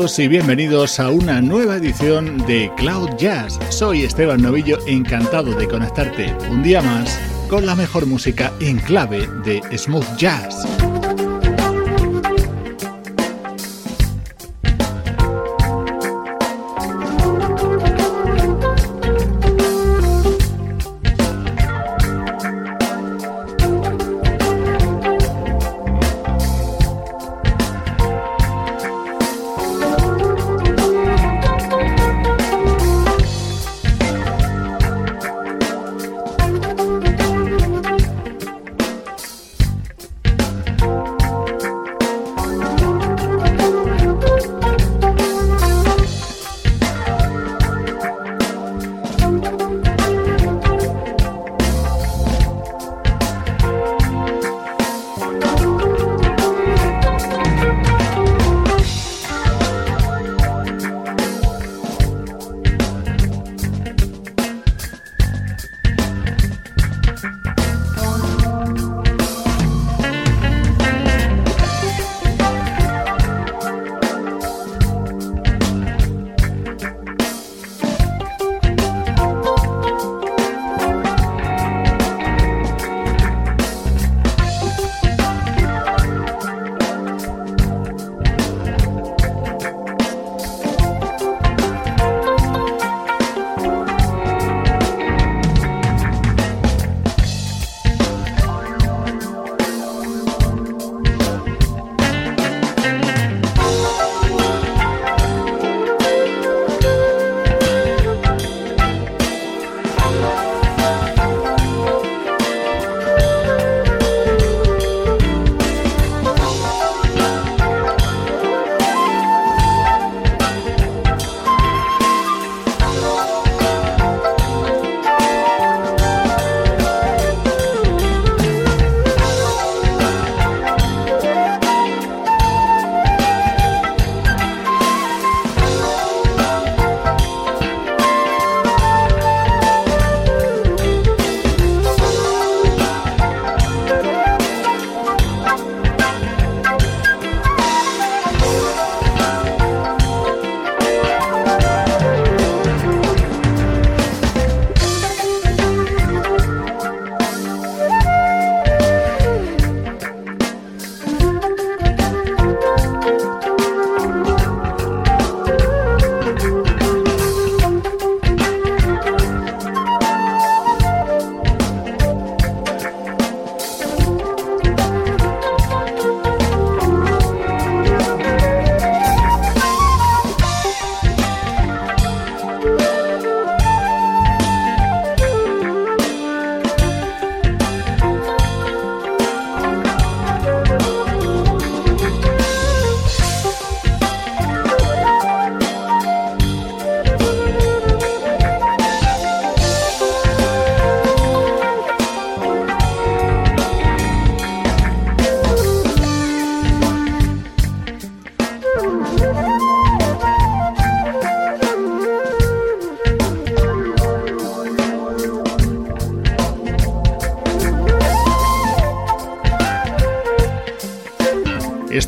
Y bienvenidos a una nueva edición de Cloud Jazz. Soy Esteban Novillo, encantado de conectarte un día más con la mejor música en clave de smooth jazz.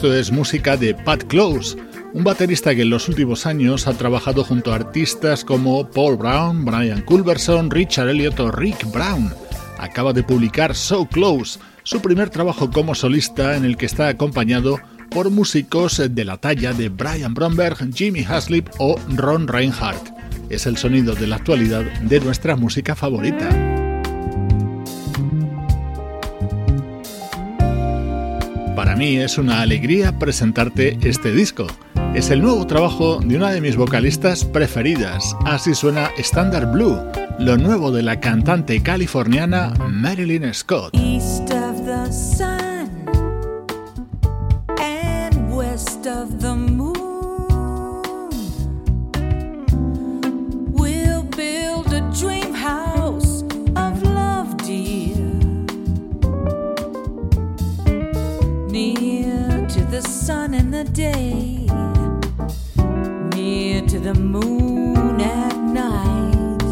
Esto es música de Pat Close, un baterista que en los últimos años ha trabajado junto a artistas como Paul Brown, Brian Culberson, Richard Elliot o Rick Brown. Acaba de publicar So Close, su primer trabajo como solista en el que está acompañado por músicos de la talla de Brian Bromberg, Jimmy Haslip o Ron Reinhardt. Es el sonido de la actualidad de nuestra música favorita. Es una alegría presentarte este disco. Es el nuevo trabajo de una de mis vocalistas preferidas. Así suena Standard Blue, lo nuevo de la cantante californiana Marilyn Scott. day, near to the moon at night.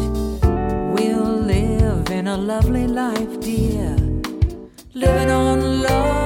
We'll live in a lovely life, dear, living on love.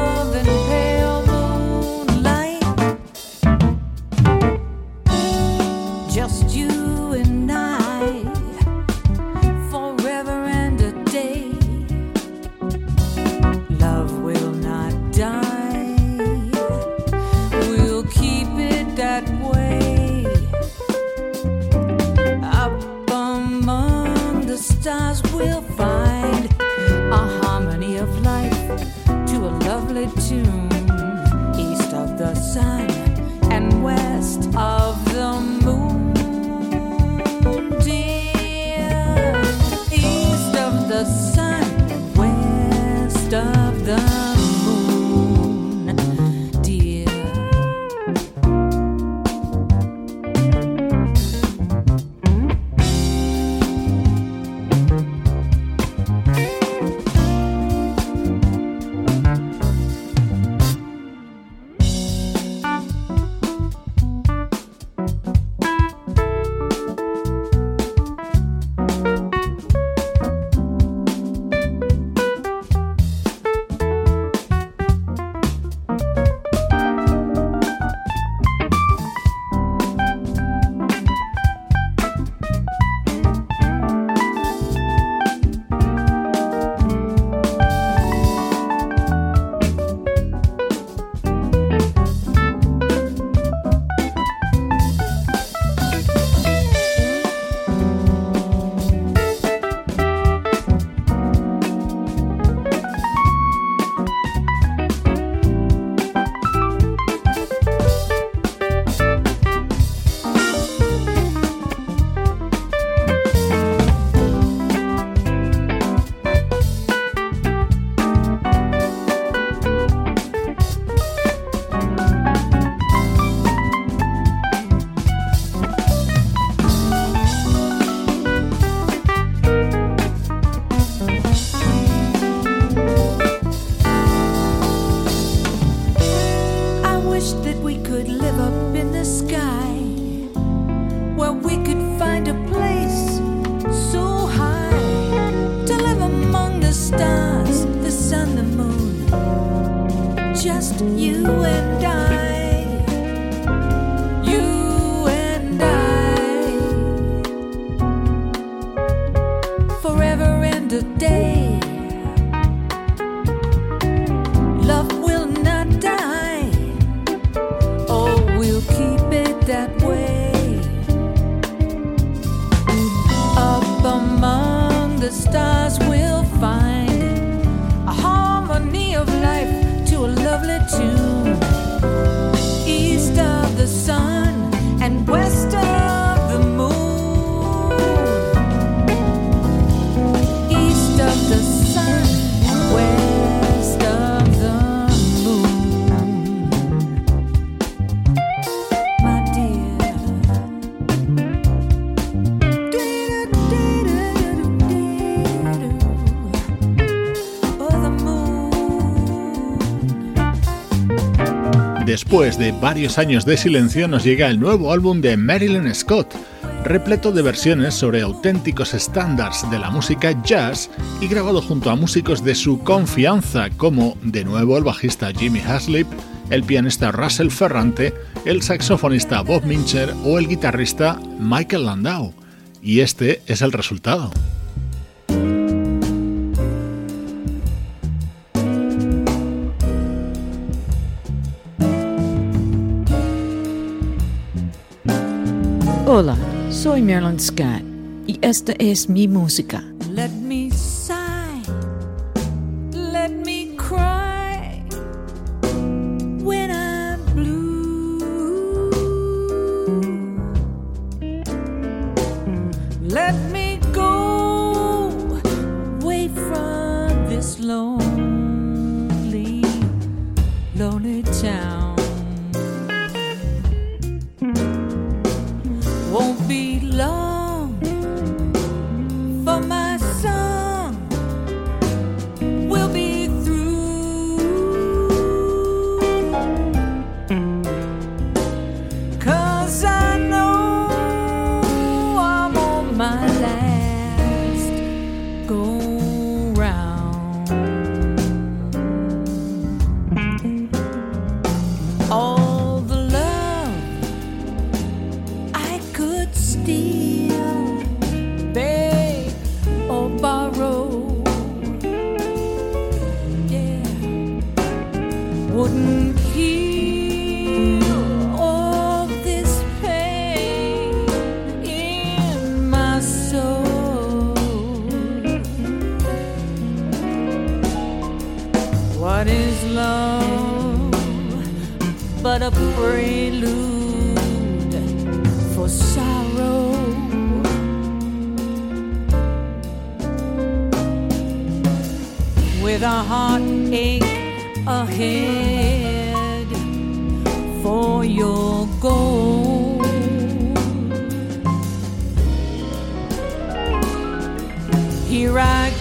Después de varios años de silencio nos llega el nuevo álbum de Marilyn Scott, repleto de versiones sobre auténticos estándares de la música jazz y grabado junto a músicos de su confianza como de nuevo el bajista Jimmy Haslip, el pianista Russell Ferrante, el saxofonista Bob Mincher o el guitarrista Michael Landau. Y este es el resultado. Hola, soy Marilyn Scott y esta es mi música. Prelude for sorrow? With a heartache ahead for your goal. Here I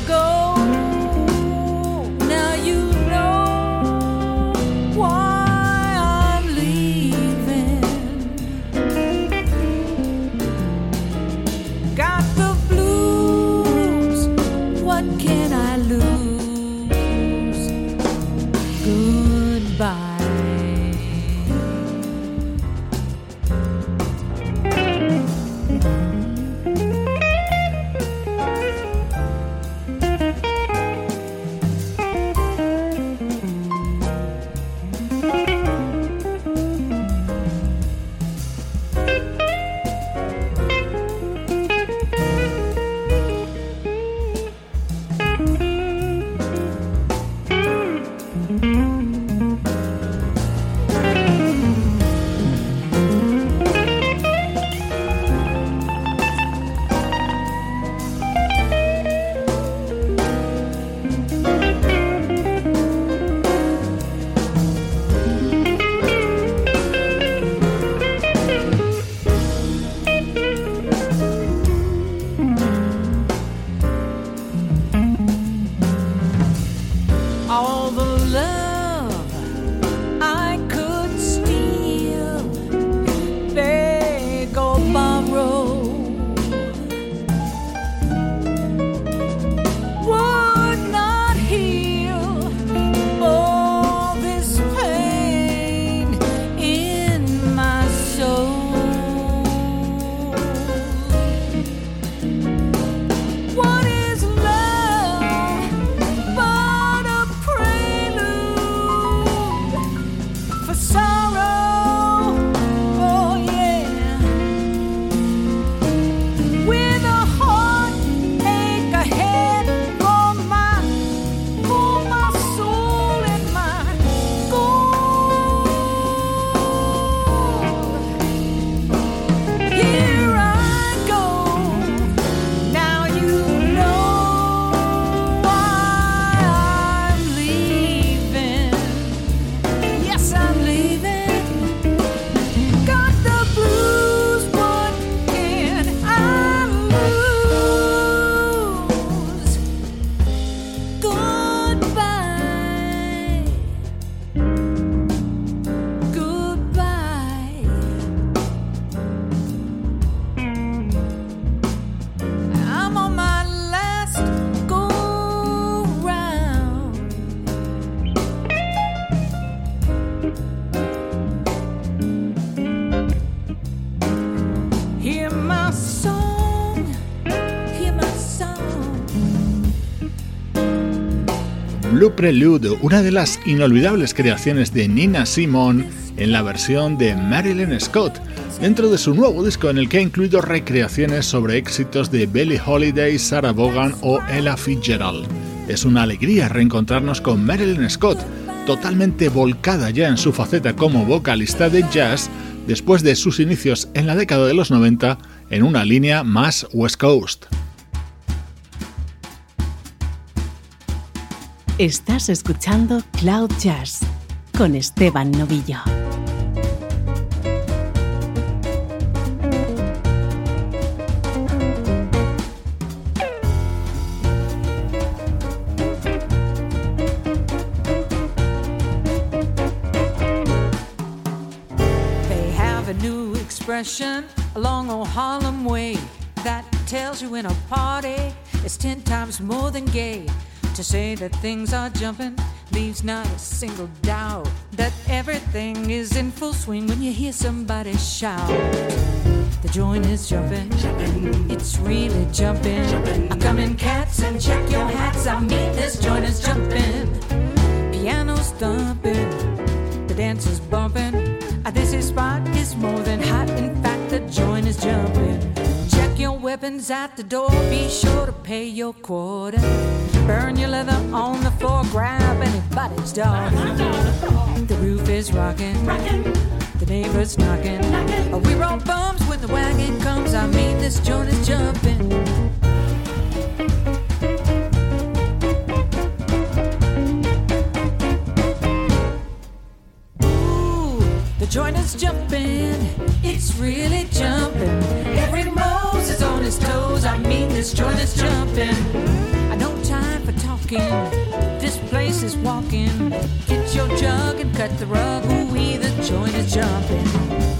Prelude, una de las inolvidables creaciones de Nina Simone en la versión de Marilyn Scott, dentro de su nuevo disco en el que ha incluido recreaciones sobre éxitos de Billie Holiday, Sarah Vaughan o Ella Fitzgerald. Es una alegría reencontrarnos con Marilyn Scott, totalmente volcada ya en su faceta como vocalista de jazz después de sus inicios en la década de los 90 en una línea más West Coast. Estás escuchando Cloud Jazz con Esteban Novillo. They have a new expression along old Harlem Way that tells you in a party it's ten times more than gay. To say that things are jumping leaves not a single doubt that everything is in full swing when you hear somebody shout. The joint is jumping, it's really jumping. I'm coming, cats, and check your hats. I mean, this joint is jumping. Piano's thumping, the dance is bumping. This spot is more than hot. In fact, the joint is jumping weapons at the door. Be sure to pay your quota. Burn your leather on the floor. Grab anybody's dog. The roof is rocking. The neighbors knocking. Oh, we roll bumps when the wagon comes. I mean, this joint is jumping. Ooh, the joint is jumping. It's really jumping. Every Moses on his toes. I mean, this joint is jumping. I no time for talking. This place is walking. Get your jug and cut the rug. Ooh, we the joint is jumping.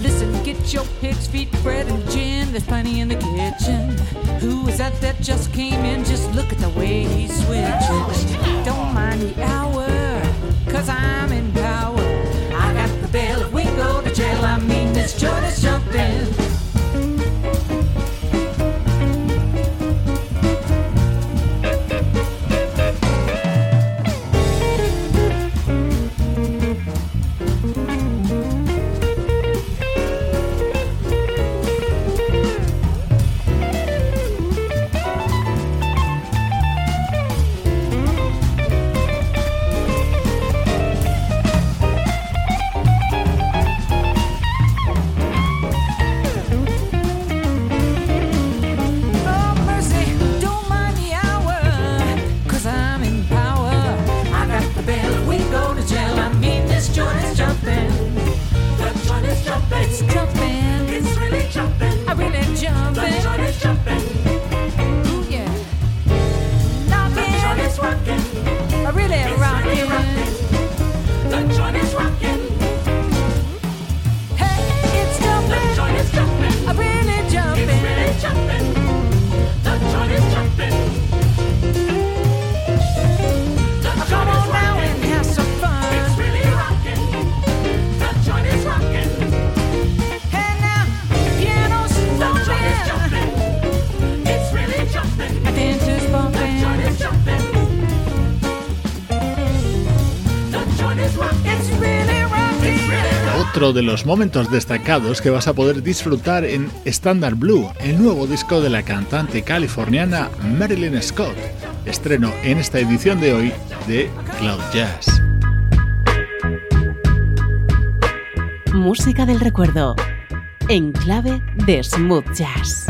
Listen, get your pig's feet, bread and gin. There's plenty in the kitchen. Who is that that just came in? Just look at the way he's switching. Don't mind the hour, Otro de los momentos destacados que vas a poder disfrutar en Standard Blue, el nuevo disco de la cantante californiana Marilyn Scott, estreno en esta edición de hoy de Cloud Jazz. Música del recuerdo. En clave de smooth jazz.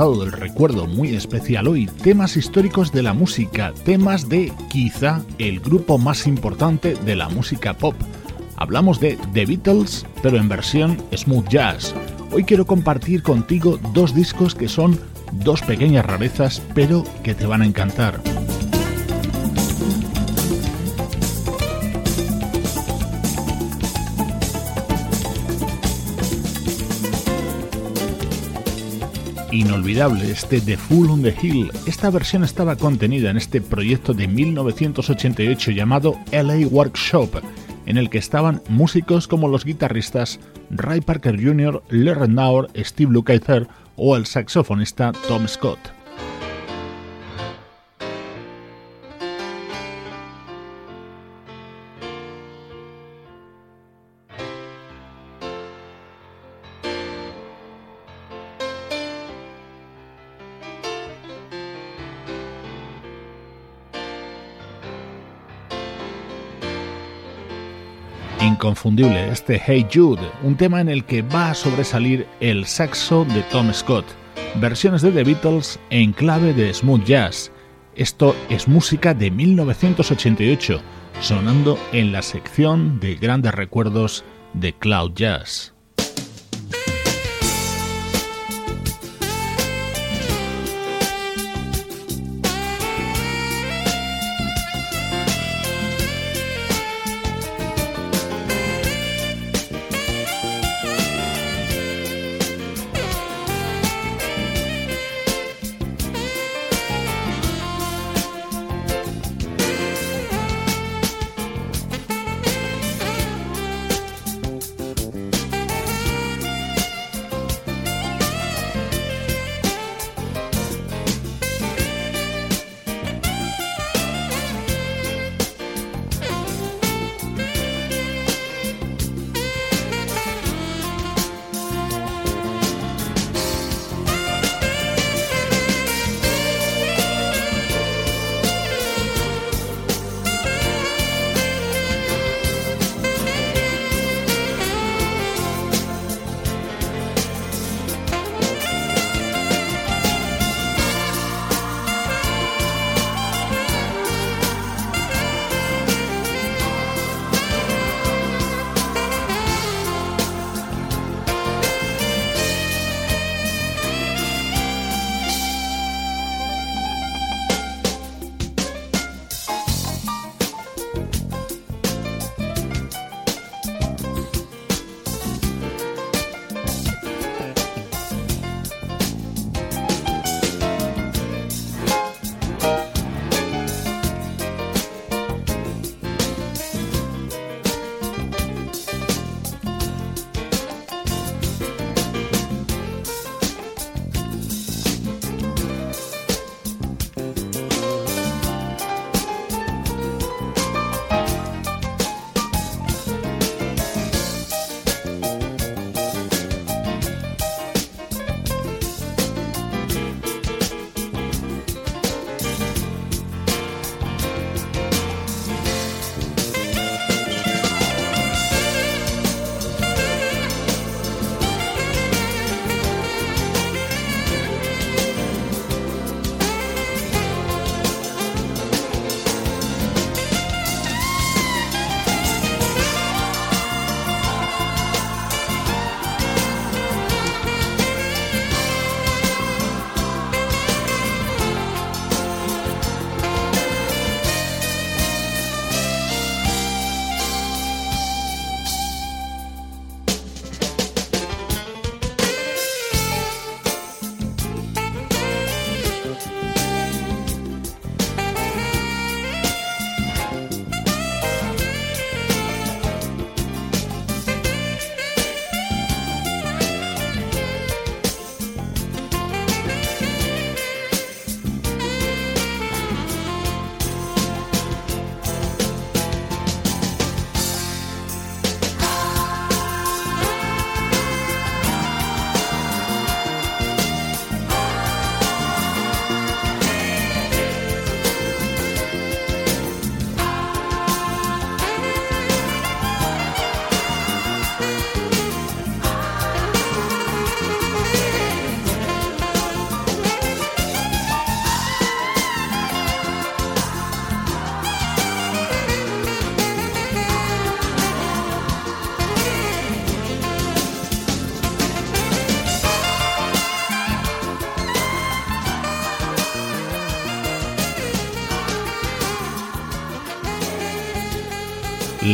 Del recuerdo muy especial hoy, temas históricos de la música, temas de quizá el grupo más importante de la música pop. Hablamos de The Beatles, pero en versión smooth jazz. Hoy quiero compartir contigo dos discos que son dos pequeñas rarezas, pero que te van a encantar. Inolvidable, este The Fool on the Hill. Esta versión estaba contenida en este proyecto de 1988 llamado LA Workshop, en el que estaban músicos como los guitarristas Ray Parker Jr., Larry Naur, Steve Lukather o el saxofonista Tom Scott. Inconfundible este Hey Jude, un tema en el que va a sobresalir el saxo de Tom Scott, versiones de The Beatles en clave de smooth jazz. Esto es música de 1988, sonando en la sección de grandes recuerdos de Cloud Jazz.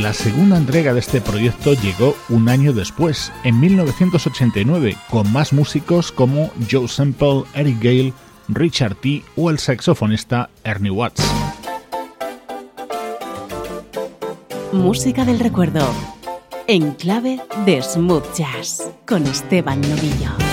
La segunda entrega de este proyecto llegó un año después, en 1989, con más músicos como Joe Semple, Eric Gale, Richard T. o el saxofonista Ernie Watts. Música del recuerdo, en clave de smooth jazz, con Esteban Novillo.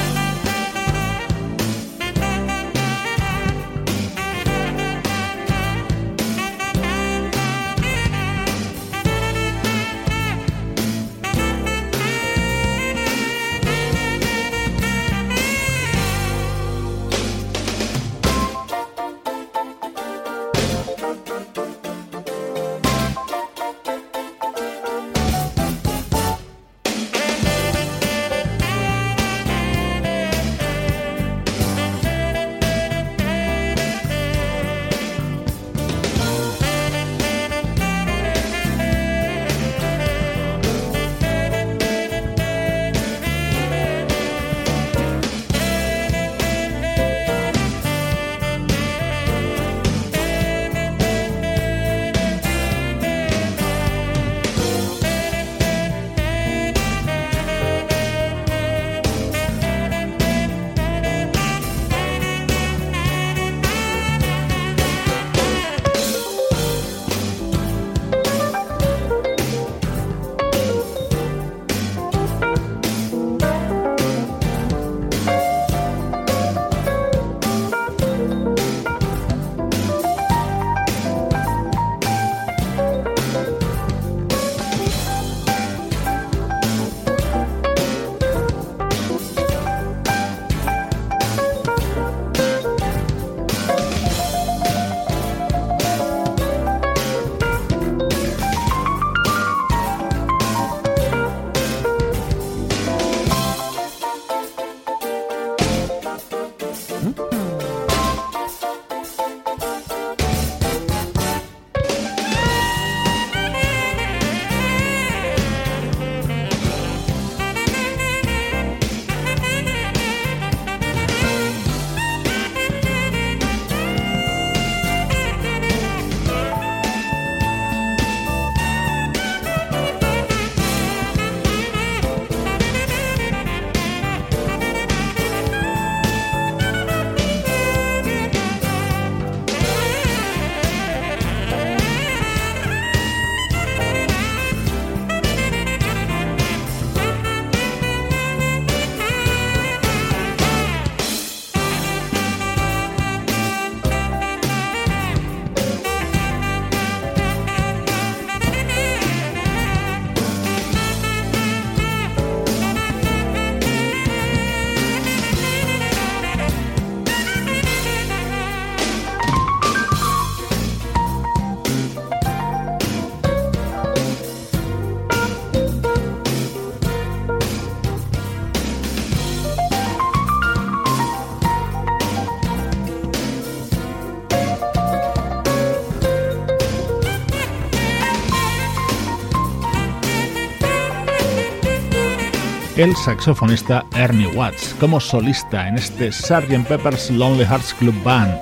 El saxofonista Ernie Watts como solista en este Sgt. Pepper's Lonely Hearts Club Band.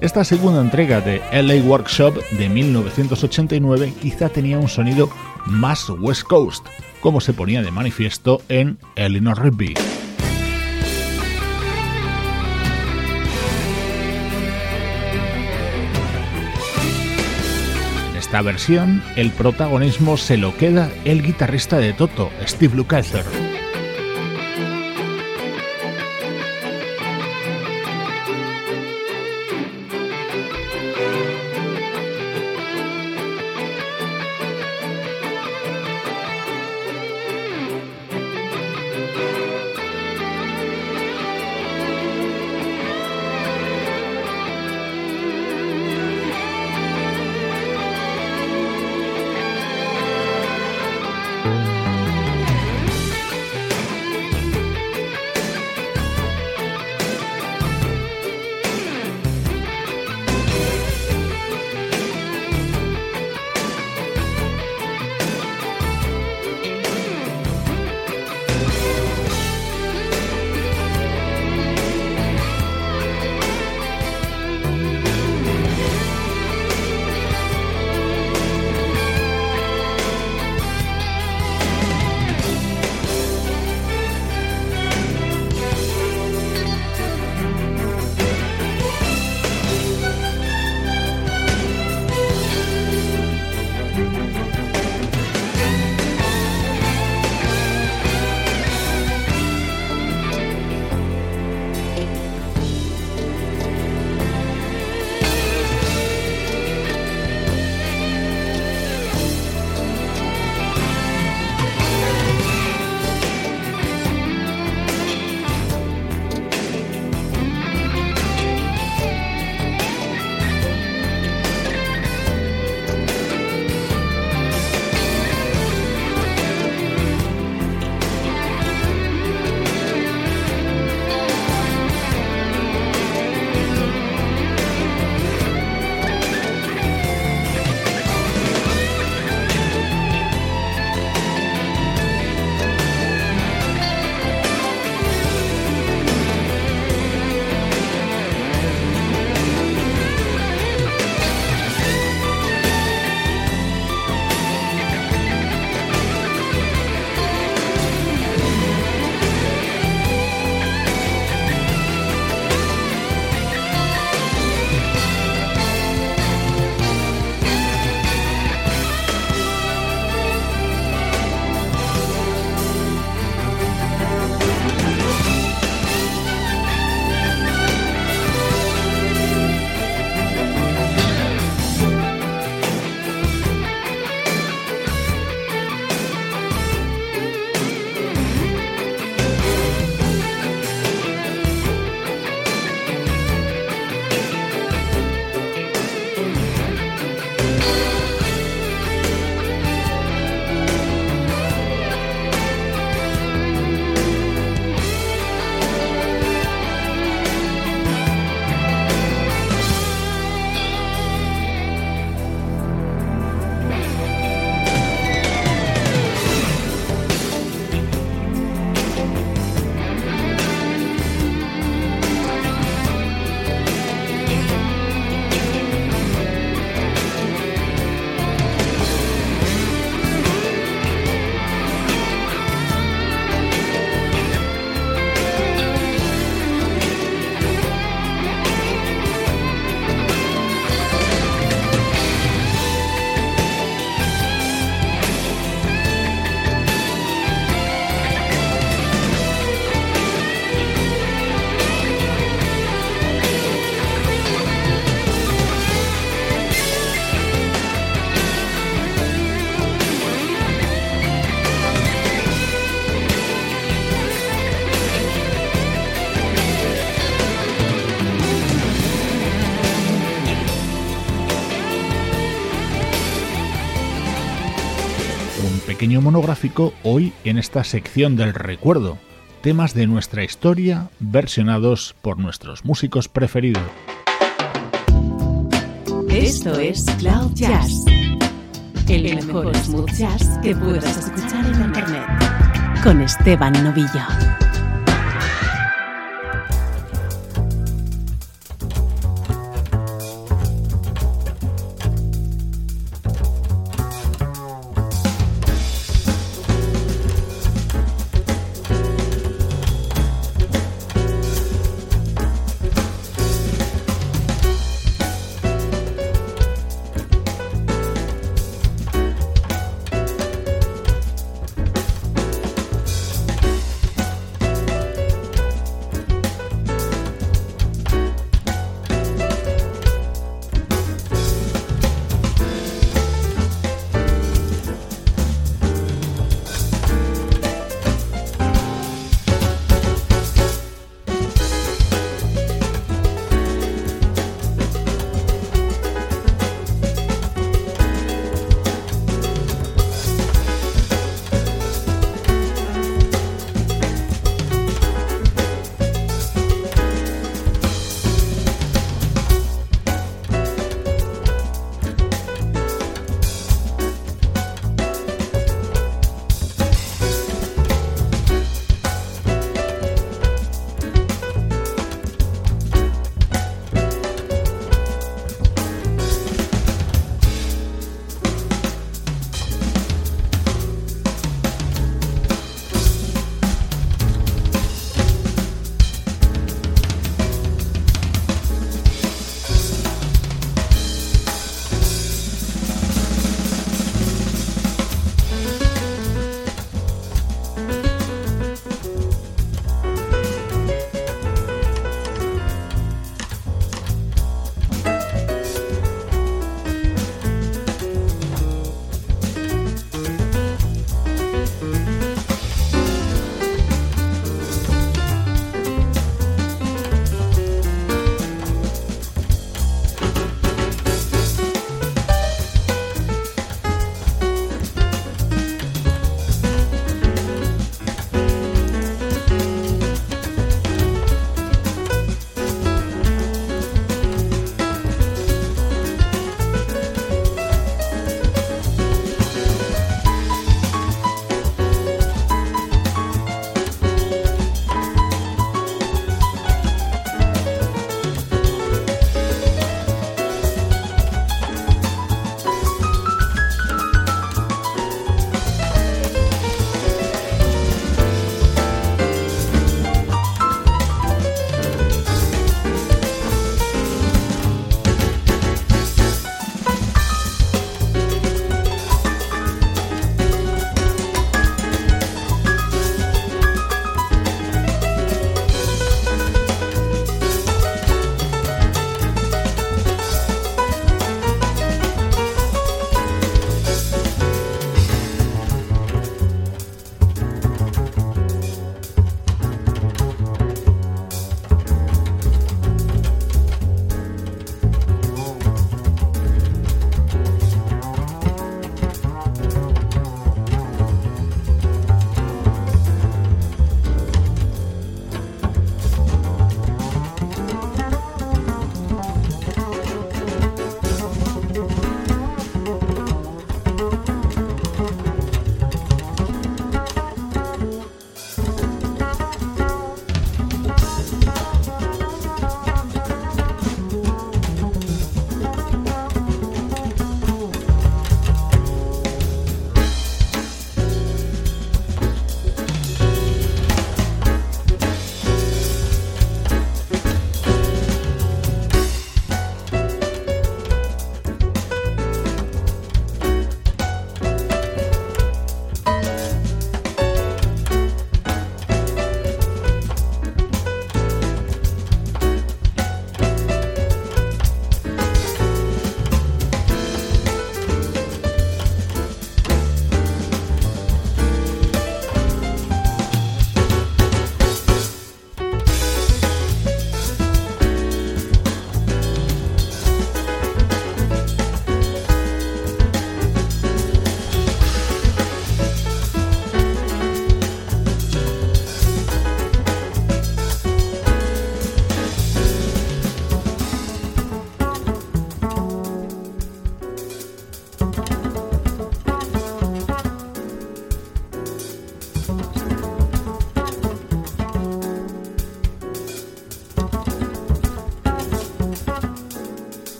Esta segunda entrega de LA Workshop de 1989 quizá tenía un sonido más West Coast, como se ponía de manifiesto en Eleanor Rigby. En esta versión, el protagonismo se lo queda el guitarrista de Toto, Steve Lukather. Monográfico hoy en esta sección del recuerdo, temas de nuestra historia versionados por nuestros músicos preferidos. Esto es Cloud Jazz, el mejor smooth jazz que puedas escuchar en Internet, con Esteban Novillo.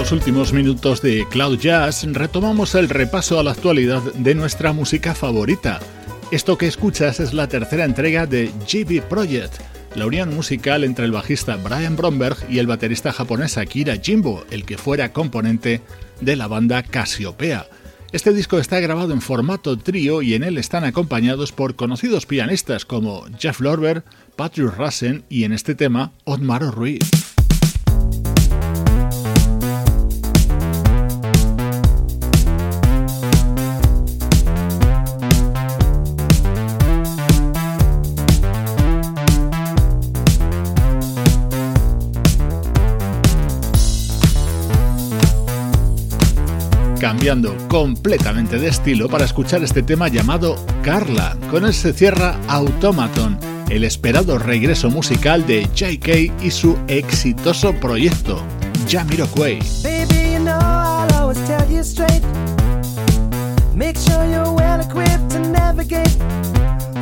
Los últimos minutos de Cloud Jazz retomamos el repaso a la actualidad de nuestra música favorita. Esto que escuchas es la tercera entrega de GB Project, la unión musical entre el bajista Brian Bromberg y el baterista japonés Akira Jimbo, el que fuera componente de la banda Casiopea. Este disco está grabado en formato trío y en él están acompañados por conocidos pianistas como Jeff Lorber, Patrick Rassen y en este tema Otmar Ruiz. Cambiando completamente de estilo para escuchar este tema llamado Carla. Con él se cierra Automaton, el esperado regreso musical de JK y su exitoso proyecto, Jamiroquai. Baby, you know. Make sure you're well equipped to navigate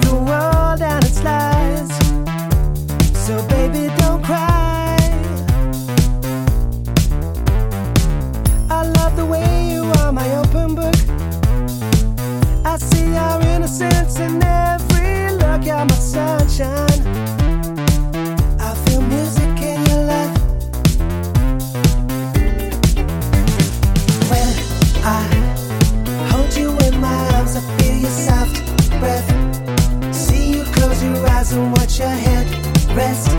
the world and its lies. So, baby, don't cry. See your innocence in every look. You're my sunshine. I feel music in your life. When I hold you in my arms, I feel your soft breath. See you close your eyes and watch your head rest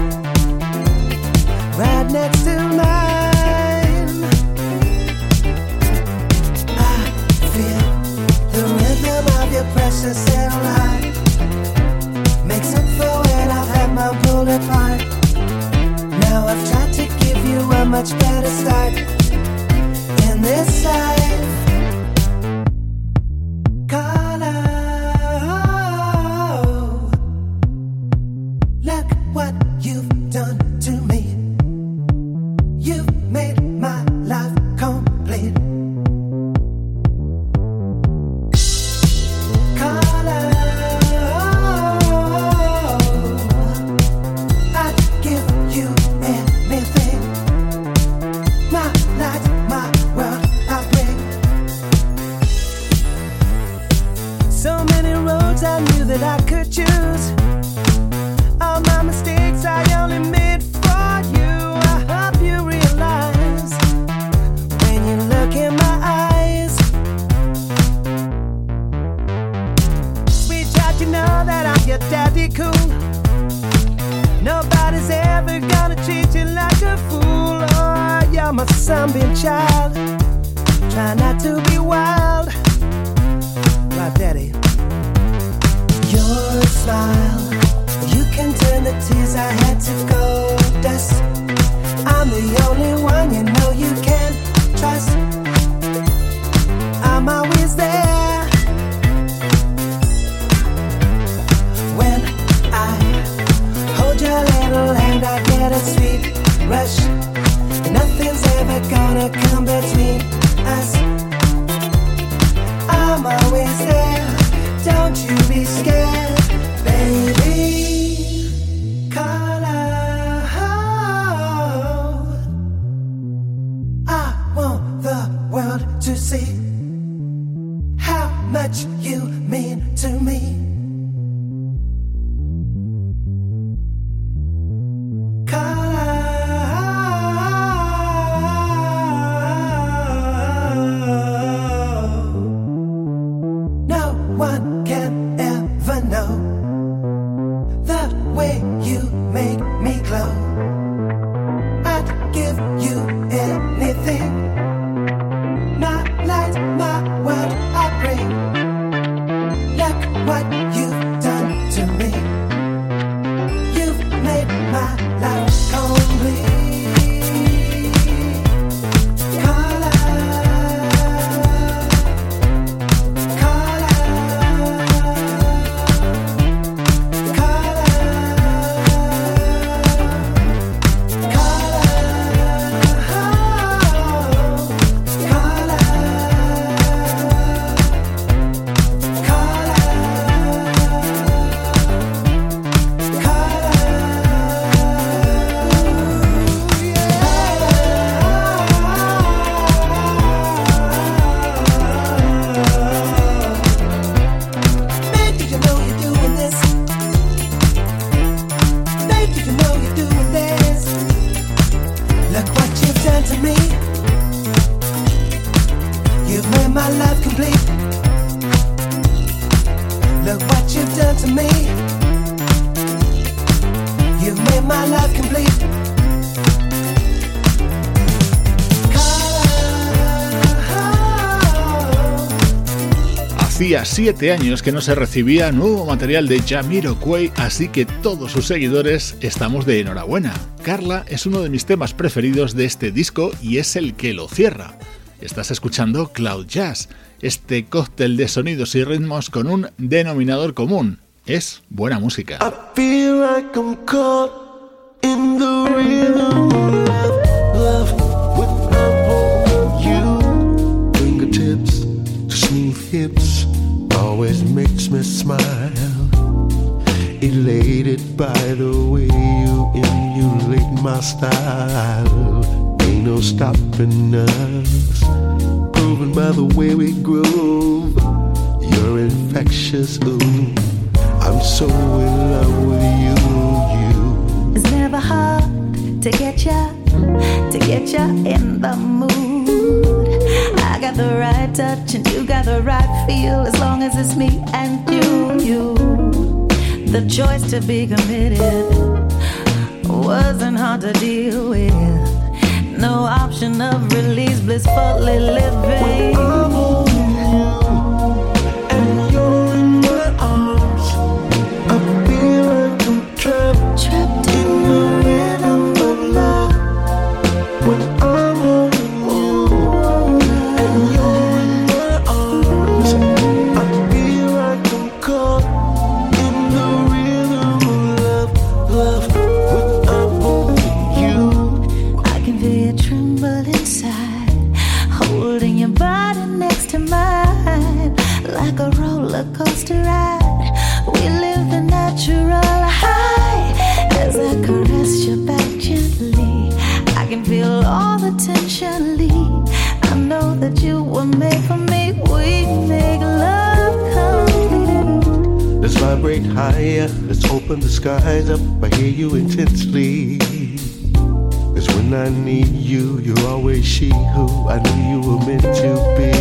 Hacía siete años que no se recibía nuevo material de Jamiroquai, así que todos sus seguidores estamos de enhorabuena. Carla es uno de mis temas preferidos de este disco y es el que lo cierra. Estás escuchando Cloud Jazz, este cóctel de sonidos y ritmos con un denominador común. Es buena música. Infectious, ooh. I'm so in love with you, hard to get ya, to get ya in the mood. I got the right touch and you got the right feel as long as it's me and you, you. The choice to be committed wasn't hard to deal with. No option of release, blissfully living. your body next to mine like a roller coaster ride. We live the natural high as I caress your back gently. I can feel all the tension leave. I know that you were made for me. We make love complete. Let's vibrate higher. Let's open the skies up. I hear you intensely. When I need you, you're always she who I knew you were meant to be.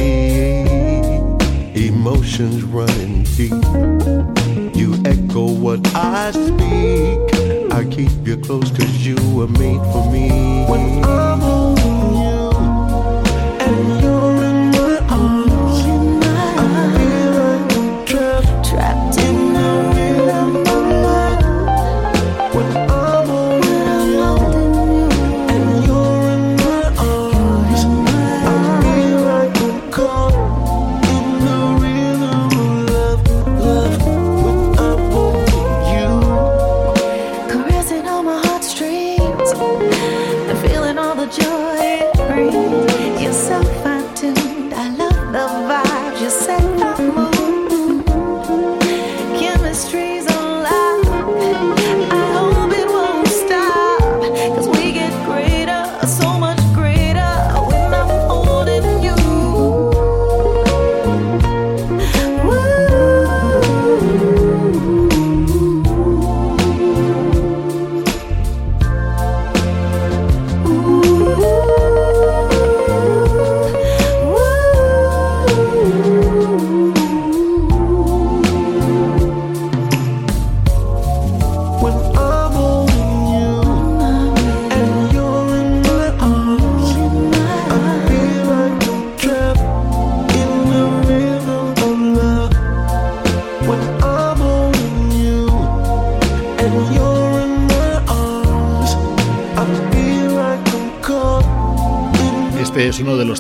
Emotions running deep. You echo what I speak. I keep you close cause you were made for me. When I'm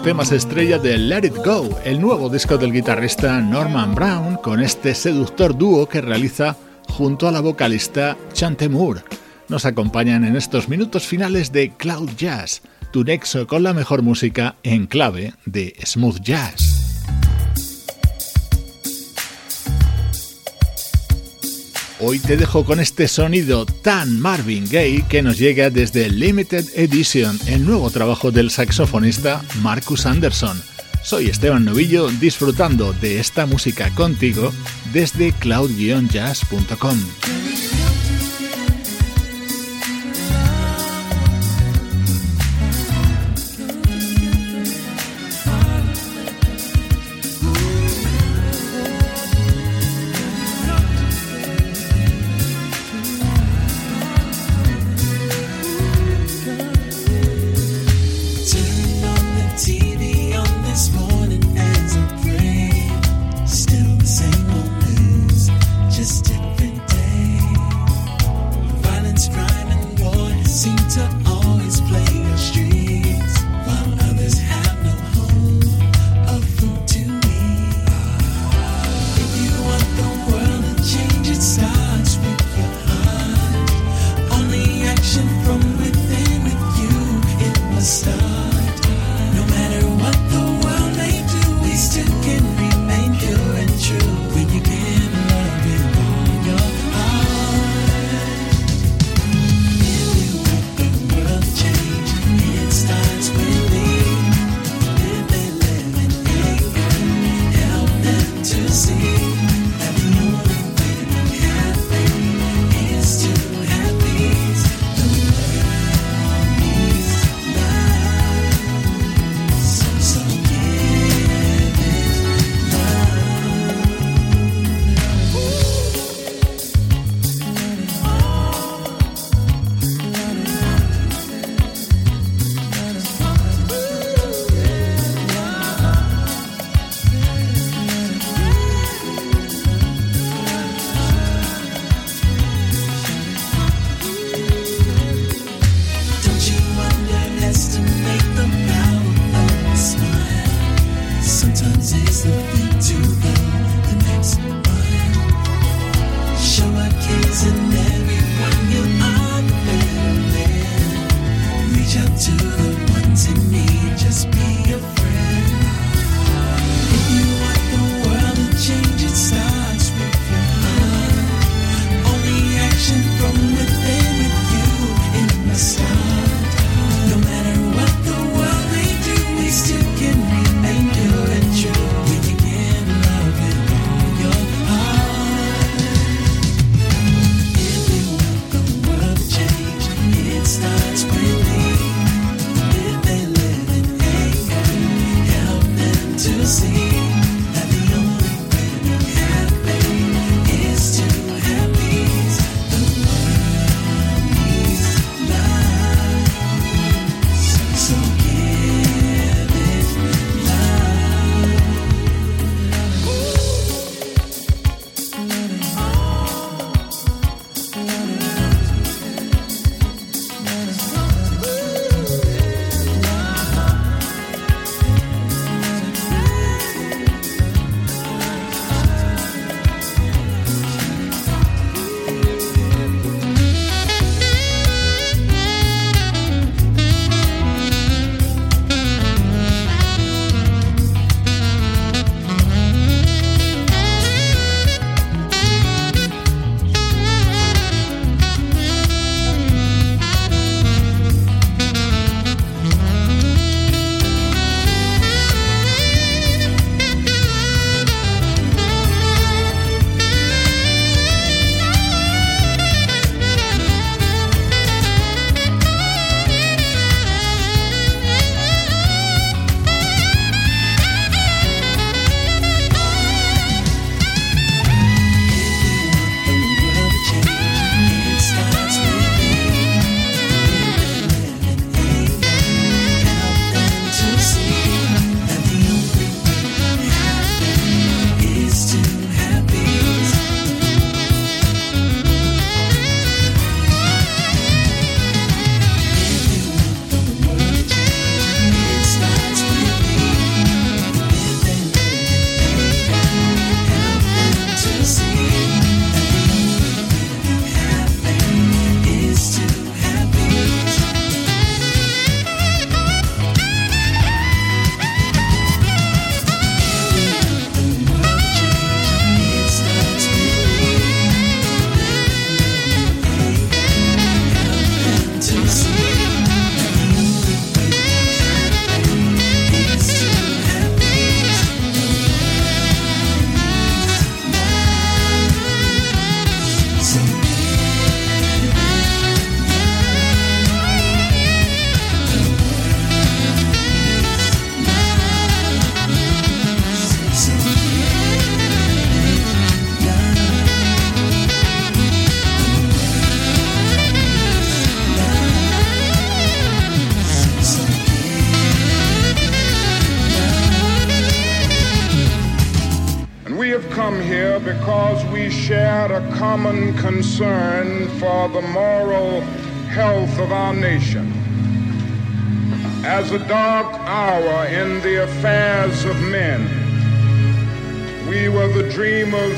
temas estrella de Let It Go, el nuevo disco del guitarrista Norman Brown, con este seductor dúo que realiza junto a la vocalista Chante Moore. Nos acompañan en estos minutos finales de Cloud Jazz, tu nexo con la mejor música en clave de smooth jazz. Hoy te dejo con este sonido tan Marvin Gaye que nos llega desde Limited Edition, el nuevo trabajo del saxofonista Marcus Anderson. Soy Esteban Novillo disfrutando de esta música contigo desde cloud-jazz.com.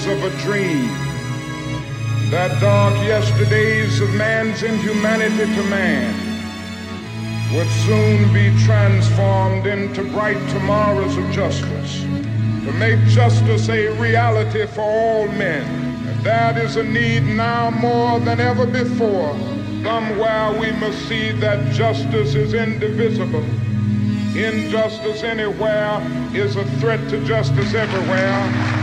of a dream that dark yesterdays of man's inhumanity to man would soon be transformed into bright tomorrows of justice, to make justice a reality for all men And that is a need now more than ever before. Somewhere we must see that justice is indivisible. Injustice anywhere is a threat to justice everywhere.